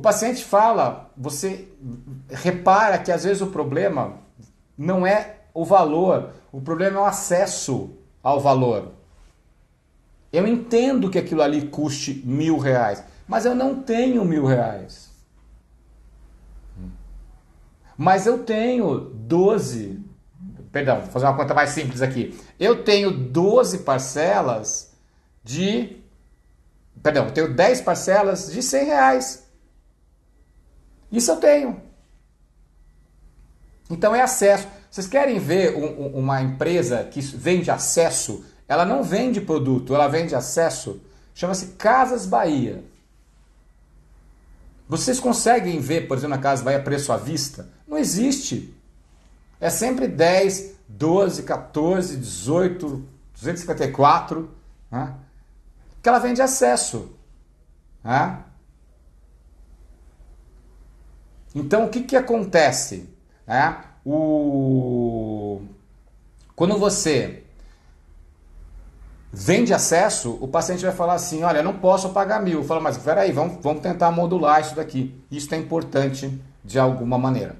O paciente fala, você repara que às vezes o problema não é o valor, o problema é o acesso ao valor. Eu entendo que aquilo ali custe mil reais, mas eu não tenho mil reais. Mas eu tenho 12. Perdão, vou fazer uma conta mais simples aqui. Eu tenho 12 parcelas de. Perdão, eu tenho 10 parcelas de 100 reais. Isso eu tenho. Então é acesso. Vocês querem ver um, uma empresa que vende acesso? Ela não vende produto, ela vende acesso. Chama-se Casas Bahia. Vocês conseguem ver, por exemplo, na Casa Bahia preço à vista? Não existe. É sempre 10, 12, 14, 18, 254. Né? Que ela vende acesso. Né? Então, o que, que acontece? É, o... Quando você vende acesso, o paciente vai falar assim: olha, não posso pagar mil. Fala, mas peraí, vamos, vamos tentar modular isso daqui. Isso é importante de alguma maneira.